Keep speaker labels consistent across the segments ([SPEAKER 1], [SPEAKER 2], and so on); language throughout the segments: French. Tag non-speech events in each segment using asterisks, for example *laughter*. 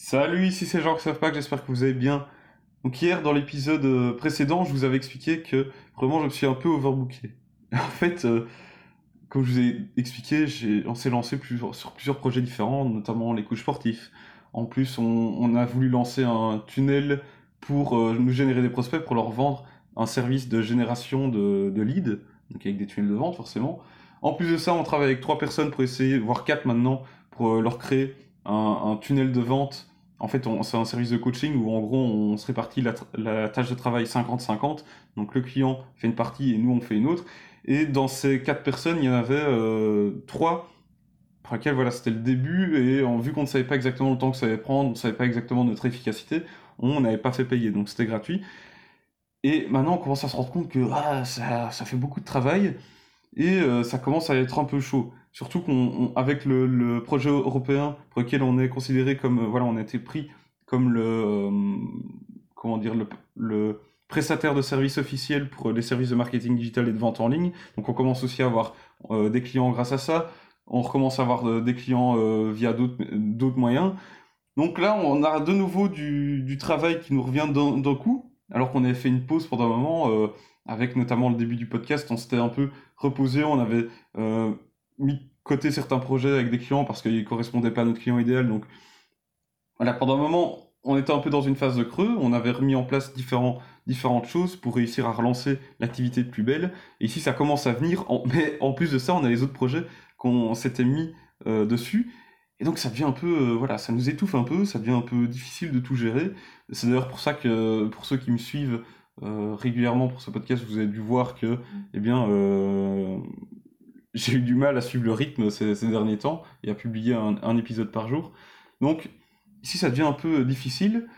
[SPEAKER 1] Salut, ici c'est Jean que j'espère que vous allez bien. Donc hier, dans l'épisode euh, précédent, je vous avais expliqué que vraiment je me suis un peu overbooké. *laughs* En fait, euh, comme je vous ai expliqué, on s'est lancé sur plusieurs projets différents, notamment les couches sportifs. En plus, on, a voulu lancer un tunnel pour euh, nous générer des prospects, pour leur vendre un service de génération de, de leads, donc avec des tunnels de vente forcément. En plus de ça, on travaille avec trois personnes pour essayer, voire quatre maintenant, pour leur créer un, tunnel de vente. En fait, c'est un service de coaching où en gros on se répartit la, tâche de travail 50-50. Donc le client fait une partie et nous on fait une autre. Et dans ces quatre personnes, il y en avait euh, trois pour lesquelles voilà, c'était le début. Et en vu qu'on ne savait pas exactement le temps que ça allait prendre, on ne savait pas exactement notre efficacité, on n'avait pas fait payer. Donc c'était gratuit. Et maintenant on commence à se rendre compte que ah, ça, fait beaucoup de travail et euh, ça commence à être un peu chaud. Surtout qu'avec le, le, projet européen pour lequel on est considéré comme, euh, voilà, on a été pris comme le, euh, comment dire, le, le, prestataire de services officiel pour les services de marketing digital et de vente en ligne. Donc on commence aussi à avoir des clients grâce à ça. On recommence à avoir des clients via d'autres moyens. Donc là, on a de nouveau du, du travail qui nous revient d'un coup, alors qu'on avait fait une pause pendant un moment avec notamment le début du podcast, on s'était un peu reposé, on avait mis côté certains projets avec des clients parce qu'ils correspondaient pas à notre client idéal. Donc voilà, pendant un moment, on était un peu dans une phase de creux, on avait remis en place différents, différentes choses pour réussir à relancer l'activité de plus belle. Et ici, ça commence à venir, mais en plus de ça, on a les autres projets qu'on s'était mis euh, dessus. Et donc ça devient un peu, euh, voilà, ça nous étouffe un peu, ça devient un peu difficile de tout gérer. C'est d'ailleurs pour ça que, pour ceux qui me suivent euh, régulièrement pour ce podcast, vous avez dû voir que, mm. eh bien, euh, j'ai eu du mal à suivre le rythme ces, derniers temps et à publier un, épisode par jour. Donc, ici, ça devient un peu difficile.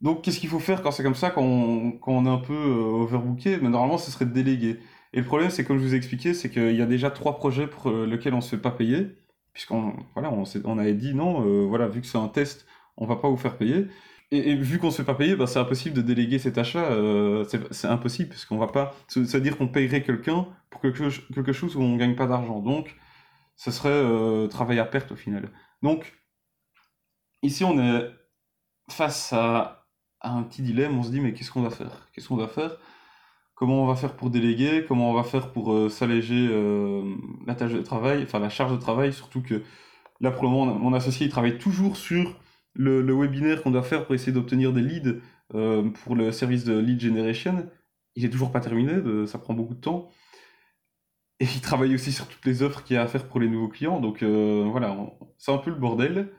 [SPEAKER 1] Donc, qu'est-ce qu'il faut faire quand c'est comme ça, quand on, est un peu euh, overbooké? Mais normalement, ce serait de déléguer. Et le problème, c'est comme je vous ai expliqué, c'est qu'il y a déjà trois projets pour lesquels on ne se fait pas payer, puisqu'on voilà, on, avait dit non, voilà, vu que c'est un test, on va pas vous faire payer. Et, vu qu'on se fait pas payer, bah, c'est impossible de déléguer cet achat. Euh, c'est impossible, parce qu'on va pas. C'est-à-dire qu'on payerait quelqu'un pour quelque, chose où on ne gagne pas d'argent. Donc, ce serait euh, travail à perte au final. Donc, ici, on est face à, un petit dilemme. On se dit, mais qu'est-ce qu'on va faire? Qu'est-ce qu'on va faire? Comment on va faire pour déléguer? Comment on va faire pour euh, s'alléger la tâche de travail, enfin la charge de travail? Surtout que là, pour le moment, mon associé, il travaille toujours sur le, webinaire qu'on doit faire pour essayer d'obtenir des leads euh, pour le service de lead generation, il est toujours pas terminé, ça prend beaucoup de temps. Et il travaille aussi sur toutes les offres qu'il y a à faire pour les nouveaux clients. Donc euh, voilà, c'est un peu le bordel.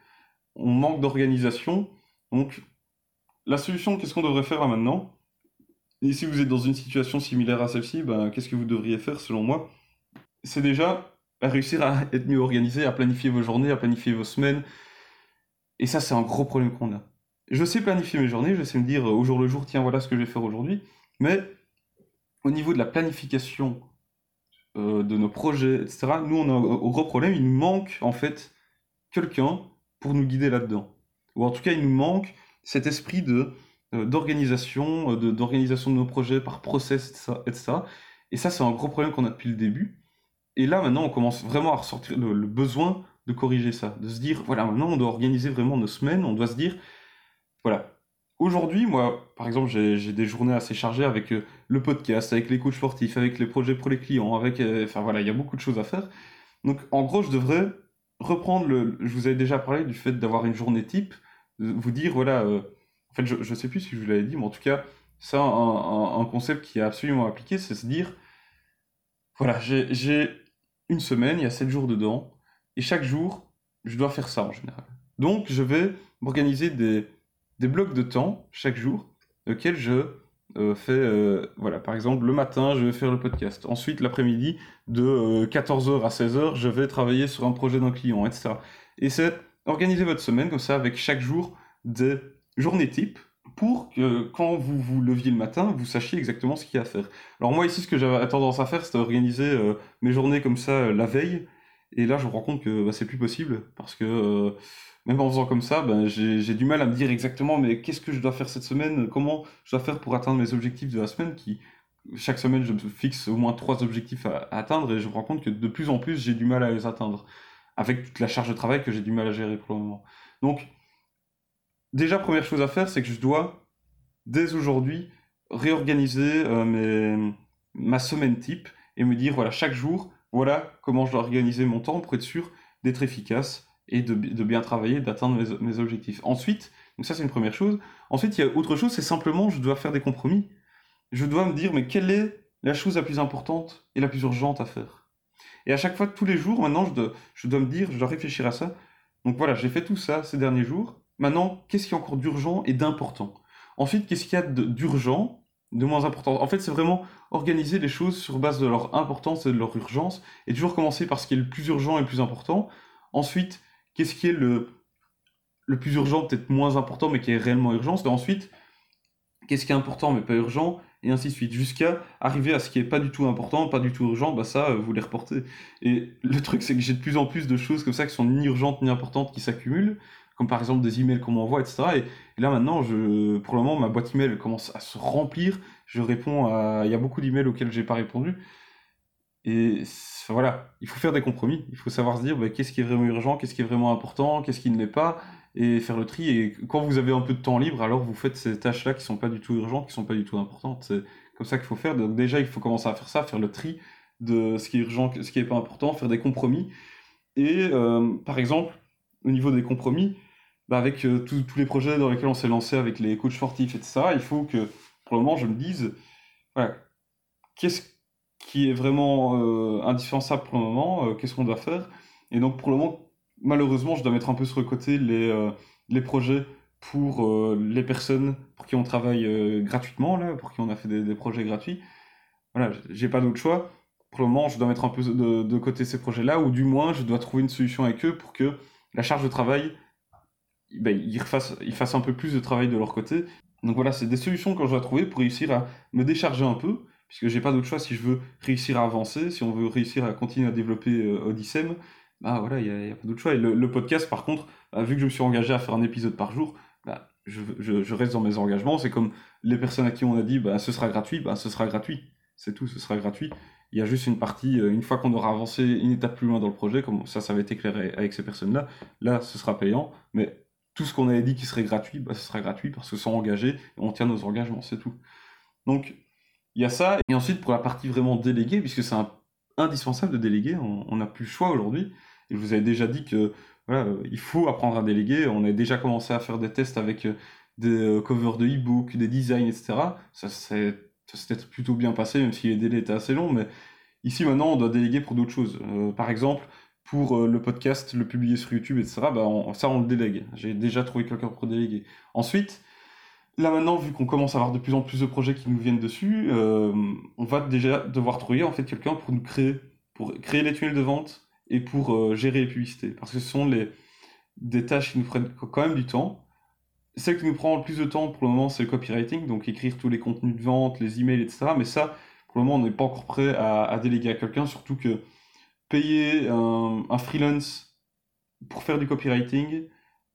[SPEAKER 1] On manque d'organisation. Donc la solution, qu'est-ce qu'on devrait faire maintenant? Et si vous êtes dans une situation similaire à celle-ci, ben, qu'est-ce que vous devriez faire selon moi? C'est déjà réussir à être mieux organisé, à planifier vos journées, à planifier vos semaines, et ça, c'est un gros problème qu'on a. Je sais planifier mes journées, je sais me dire euh, au jour le jour, tiens, voilà ce que je vais faire aujourd'hui. Mais au niveau de la planification euh, de nos projets, etc., nous, on a un gros problème. Il nous manque, en fait, quelqu'un pour nous guider là-dedans. Ou en tout cas, il nous manque cet esprit de euh, d'organisation, d'organisation de, nos projets par process, etc. Et ça, c'est un gros problème qu'on a depuis le début. Et là, maintenant, on commence vraiment à ressortir le besoin de corriger ça, de se dire, voilà, maintenant on doit organiser vraiment nos semaines, on doit se dire, voilà, aujourd'hui, moi, par exemple, j'ai des journées assez chargées avec euh, le podcast, avec les coachs sportifs, avec les projets pour les clients, avec, euh, enfin voilà, il y a beaucoup de choses à faire. Donc, en gros, je devrais reprendre le, je vous avais déjà parlé du fait d'avoir une journée type, vous dire, voilà, euh, en fait, je, ne sais plus si je vous l'avais dit, mais en tout cas, ça, un, un concept qui est absolument appliqué, c'est se dire, voilà, j'ai une semaine, il y a 7 jours dedans, et chaque jour, je dois faire ça en général. Donc, je vais m'organiser des, des blocs de temps chaque jour, auxquels je euh, fais, euh, voilà, par exemple, le matin, je vais faire le podcast. Ensuite, l'après-midi, de 14h euh, à 16h, je vais travailler sur un projet d'un client, etc. Et c'est organiser votre semaine comme ça, avec chaque jour des journées types, pour que quand vous vous leviez le matin, vous sachiez exactement ce qu'il y a à faire. Alors moi ici, ce que j'avais tendance à faire, c'était organiser mes journées comme ça la veille, et là, je me rends compte que bah, c'est plus possible parce que euh, même en faisant comme ça, bah, j'ai du mal à me dire exactement mais qu'est-ce que je dois faire cette semaine, comment je dois faire pour atteindre mes objectifs de la semaine qui chaque semaine je me fixe au moins trois objectifs à, atteindre et je me rends compte que de plus en plus j'ai du mal à les atteindre avec toute la charge de travail que j'ai du mal à gérer pour le moment. Donc déjà, première chose à faire, c'est que je dois, dès aujourd'hui, réorganiser mes, ma semaine type et me dire, voilà, chaque jour, voilà comment je dois organiser mon temps pour être sûr d'être efficace et de, bien travailler, d'atteindre mes, objectifs. Ensuite, donc ça c'est une première chose. Ensuite, il y a autre chose, c'est simplement je dois faire des compromis. Je dois me dire, mais quelle est la chose la plus importante et la plus urgente à faire? Et à chaque fois, tous les jours, maintenant, je dois, je dois me dire, je dois réfléchir à ça. Donc voilà, j'ai fait tout ça ces derniers jours. Maintenant, qu'est-ce qui est encore d'urgent et d'important? Ensuite, qu'est-ce qu'il y a d'urgent, de moins important En fait, c'est vraiment organiser les choses sur base de leur importance et de leur urgence, et toujours commencer par ce qui est le plus urgent et le plus important. Ensuite, qu'est-ce qui est le, plus urgent, peut-être moins important, mais qui est réellement urgent? Ensuite, qu'est-ce qui est important mais pas urgent, et ainsi de suite, jusqu'à arriver à ce qui est pas du tout important, pas du tout urgent, bah ça, euh, vous les reportez. Et le truc, c'est que j'ai de plus en plus de choses comme ça qui sont ni urgentes ni importantes qui s'accumulent, comme par exemple des emails qu'on m'envoie, etc. Et, là maintenant, je, pour le moment, ma boîte email commence à se remplir. Je réponds à, il y a beaucoup d'emails auxquels j'ai pas répondu. Et voilà, il faut faire des compromis. Il faut savoir se dire bah, qu'est-ce qui est vraiment urgent, qu'est-ce qui est vraiment important, qu'est-ce qui ne l'est pas, et faire le tri. Et quand vous avez un peu de temps libre, alors vous faites ces tâches-là qui sont pas du tout urgentes, qui sont pas du tout importantes. C'est comme ça qu'il faut faire. Donc déjà, il faut commencer à faire ça, faire le tri de ce qui est urgent, ce qui est pas important, faire des compromis. Et euh, par exemple, au niveau des compromis, bah, avec euh, tous les projets dans lesquels on s'est lancé avec les coachs sportifs, etc., il faut que pour le moment je me dise, qu'est-ce qui est vraiment euh, indispensable pour le moment, euh, qu'est-ce qu'on doit faire? Et donc pour le moment, malheureusement, je dois mettre un peu sur le côté les, les projets pour les personnes pour qui on travaille gratuitement, là, pour qui on a fait des, projets gratuits. Voilà, j'ai pas d'autre choix. Pour le moment, je dois mettre un peu de, de côté ces projets-là, ou du moins, je dois trouver une solution avec eux pour que la charge de travail, ben, ils, fassent, ils fassent un peu plus de travail de leur côté. Donc voilà, c'est des solutions que je dois trouver pour réussir à me décharger un peu, puisque j'ai pas d'autre choix si je veux réussir à avancer, si on veut réussir à continuer à développer euh, Odyssem, bah voilà, il n'y a, pas d'autre choix. Et le, podcast, par contre, bah, vu que je me suis engagé à faire un épisode par jour, bah, je, je, reste dans mes engagements. C'est comme les personnes à qui on a dit, bah, ce sera gratuit, bah, ce sera gratuit. C'est tout, ce sera gratuit. Il y a juste une partie, euh, une fois qu'on aura avancé une étape plus loin dans le projet, comme ça, ça va être éclairé avec ces personnes-là, là, ce sera payant. Mais tout ce qu'on avait dit qui serait gratuit, bah, ce sera gratuit parce que sont engagés et on tient nos engagements, c'est tout. Donc, il y a ça. Et ensuite, pour la partie vraiment déléguée, puisque c'est indispensable de déléguer, on n'a plus le choix aujourd'hui. Et je vous avais déjà dit que voilà, il faut apprendre à déléguer. On a déjà commencé à faire des tests avec euh, des euh, covers de e-book, des designs, etc. Ça s'est plutôt bien passé, même si les délais étaient assez longs. Mais ici, maintenant, on doit déléguer pour d'autres choses. Euh, par exemple, pour le podcast, le publier sur YouTube, etc., bah, ça, on le délègue. J'ai déjà trouvé quelqu'un pour déléguer. Ensuite, Là maintenant, vu qu'on commence à avoir de plus en plus de projets qui nous viennent dessus, euh, on va déjà devoir trouver en fait quelqu'un pour nous créer, pour créer les tunnels de vente et pour euh, gérer les publicités. Parce que ce sont les, des tâches qui nous prennent quand même du temps. Celle qui nous prend le plus de temps pour le moment, c'est le copywriting, donc écrire tous les contenus de vente, les emails, etc. Mais ça, pour le moment, on n'est pas encore prêt à, déléguer à quelqu'un, surtout que payer un, freelance pour faire du copywriting,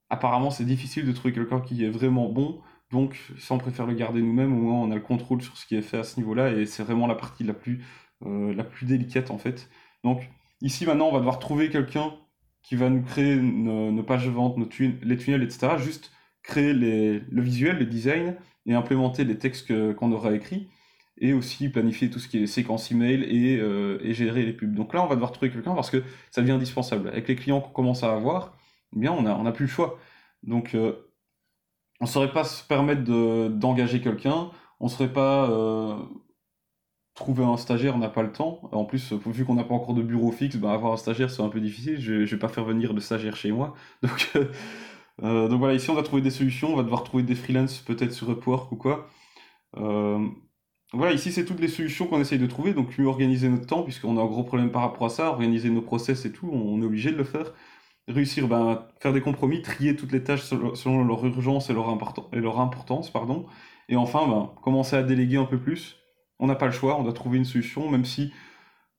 [SPEAKER 1] apparemment, c'est difficile de trouver quelqu'un qui est vraiment bon. Donc, ça, on préfère le garder nous-mêmes, au moins on a le contrôle sur ce qui est fait à ce niveau-là, et c'est vraiment la partie la plus, euh, la plus délicate en fait. Donc, ici maintenant, on va devoir trouver quelqu'un qui va nous créer nos, pages de vente, nos les tunnels, etc. Juste créer le visuel, le design, et implémenter les textes qu'on aura écrits, et aussi planifier tout ce qui est séquence email et, euh, et gérer les pubs. Donc là, on va devoir trouver quelqu'un parce que ça devient indispensable. Avec les clients qu'on commence à avoir, eh bien, on n'a on plus le choix. Donc, euh, on ne saurait pas se permettre d'engager quelqu'un, on ne saurait pas euh, trouver un stagiaire, on n'a pas le temps. En plus, vu qu'on n'a pas encore de bureau fixe, bah, avoir un stagiaire c'est un peu difficile, je ne vais pas faire venir de stagiaire chez moi. *laughs* Donc, donc voilà, ici on va trouver des solutions, on va devoir trouver des freelances peut-être sur Upwork ou quoi. Voilà, ici c'est toutes les solutions qu'on essaye de trouver, donc mieux organiser notre temps, puisqu'on a un gros problème par rapport à ça, organiser nos process et tout, on est obligé de le faire réussir ben, faire des compromis, trier toutes les tâches selon leur urgence et leur, et leur importance. Pardon. Et enfin, ben, commencer à déléguer un peu plus. On n'a pas le choix, on doit trouver une solution, même si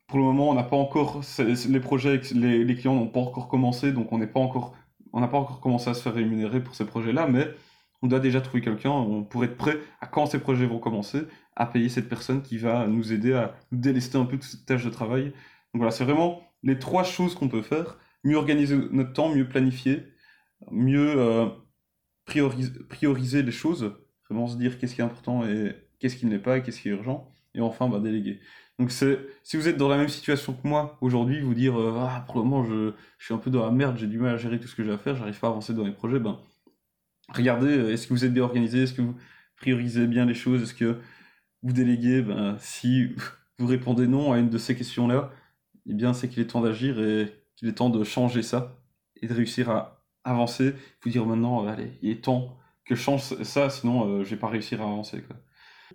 [SPEAKER 1] pour le moment on n'a pas encore les projets, les, clients n'ont pas encore commencé, donc on n'est pas encore, on n'a pas encore commencé à se faire rémunérer pour ces projets-là, mais on doit déjà trouver quelqu'un, on pourrait être prêt à quand ces projets vont commencer, à payer cette personne qui va nous aider à délester un peu de cette tâche de travail. Donc voilà, c'est vraiment les trois choses qu'on peut faire mieux organiser notre temps, mieux planifier, mieux euh, prioriser, les choses, vraiment se dire qu'est-ce qui est important et qu'est-ce qui ne l'est pas et qu'est-ce qui est urgent, et enfin bah, déléguer. Donc si vous êtes dans la même situation que moi aujourd'hui, vous dire euh, ah pour le moment je, suis un peu dans la merde, j'ai du mal à gérer tout ce que j'ai à faire, j'arrive pas à avancer dans mes projets, ben regardez, euh, est-ce que vous êtes bien organisé, est-ce que vous priorisez bien les choses, est-ce que vous déléguez, ben si vous répondez non à une de ces questions-là, eh bien c'est qu'il est temps d'agir et qu'il est temps de changer ça et de réussir à avancer. Vous dire maintenant, allez, il est temps que je change ça, sinon euh, je vais pas réussir à avancer.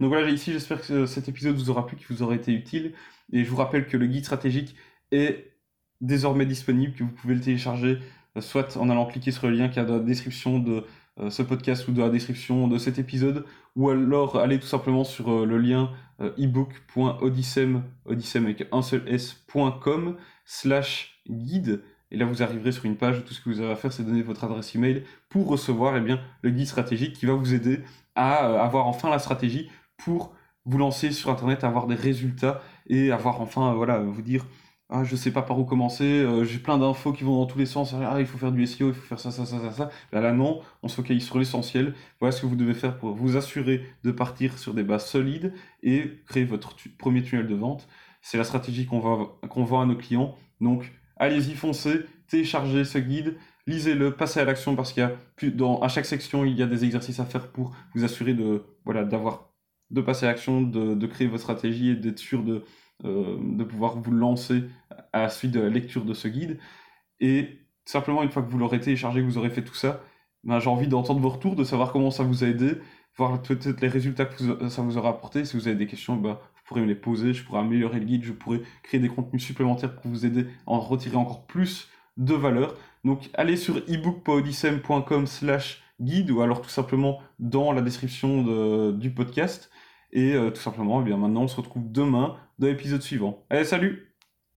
[SPEAKER 1] Donc voilà, ici j'espère que cet épisode vous aura plu, qu'il vous aura été utile. Et je vous rappelle que le guide stratégique est désormais disponible, que vous pouvez le télécharger euh, soit en allant cliquer sur le lien qui est dans la description de euh, ce podcast ou dans la description de cet épisode, ou alors aller tout simplement sur euh, le lien ebook.odyssem, odyssem avec un seul s.com slash guide. Et là, vous arriverez sur une page où tout ce que vous avez à faire, c'est donner votre adresse email pour recevoir eh bien, le guide stratégique qui va vous aider à avoir enfin la stratégie pour vous lancer sur Internet, avoir des résultats et avoir enfin, voilà, vous dire ah, je sais pas par où commencer, euh, j'ai plein d'infos qui vont dans tous les sens, ah, il faut faire du SEO, il faut faire ça, ça, ça, ça, ça. Là, non, on se focalise sur l'essentiel. Voilà ce que vous devez faire pour vous assurer de partir sur des bases solides et créer votre premier tunnel de vente. C'est la stratégie qu'on qu'on vend à nos clients. Donc, allez-y, foncez, téléchargez ce guide, lisez-le, passez à l'action parce qu'il y a plus, dans, à chaque section, il y a des exercices à faire pour vous assurer de, voilà, d'avoir de passer à l'action, de, créer votre stratégie et d'être sûr de, de pouvoir vous lancer à la suite de la lecture de ce guide. Et simplement, une fois que vous l'aurez téléchargé, que vous aurez fait tout ça, ben, j'ai envie d'entendre vos retours, de savoir comment ça vous a aidé, voir peut-être les résultats que ça vous aura apporté. Si vous avez des questions, ben, vous pourrez me les poser, je pourrais améliorer le guide, je pourrais créer des contenus supplémentaires pour vous aider à en retirer encore plus de valeur. Donc allez sur ebookpodisem.com slash guide ou alors tout simplement dans la description du podcast. Et euh, tout simplement, eh bien maintenant, on se retrouve demain dans l'épisode suivant. Allez, salut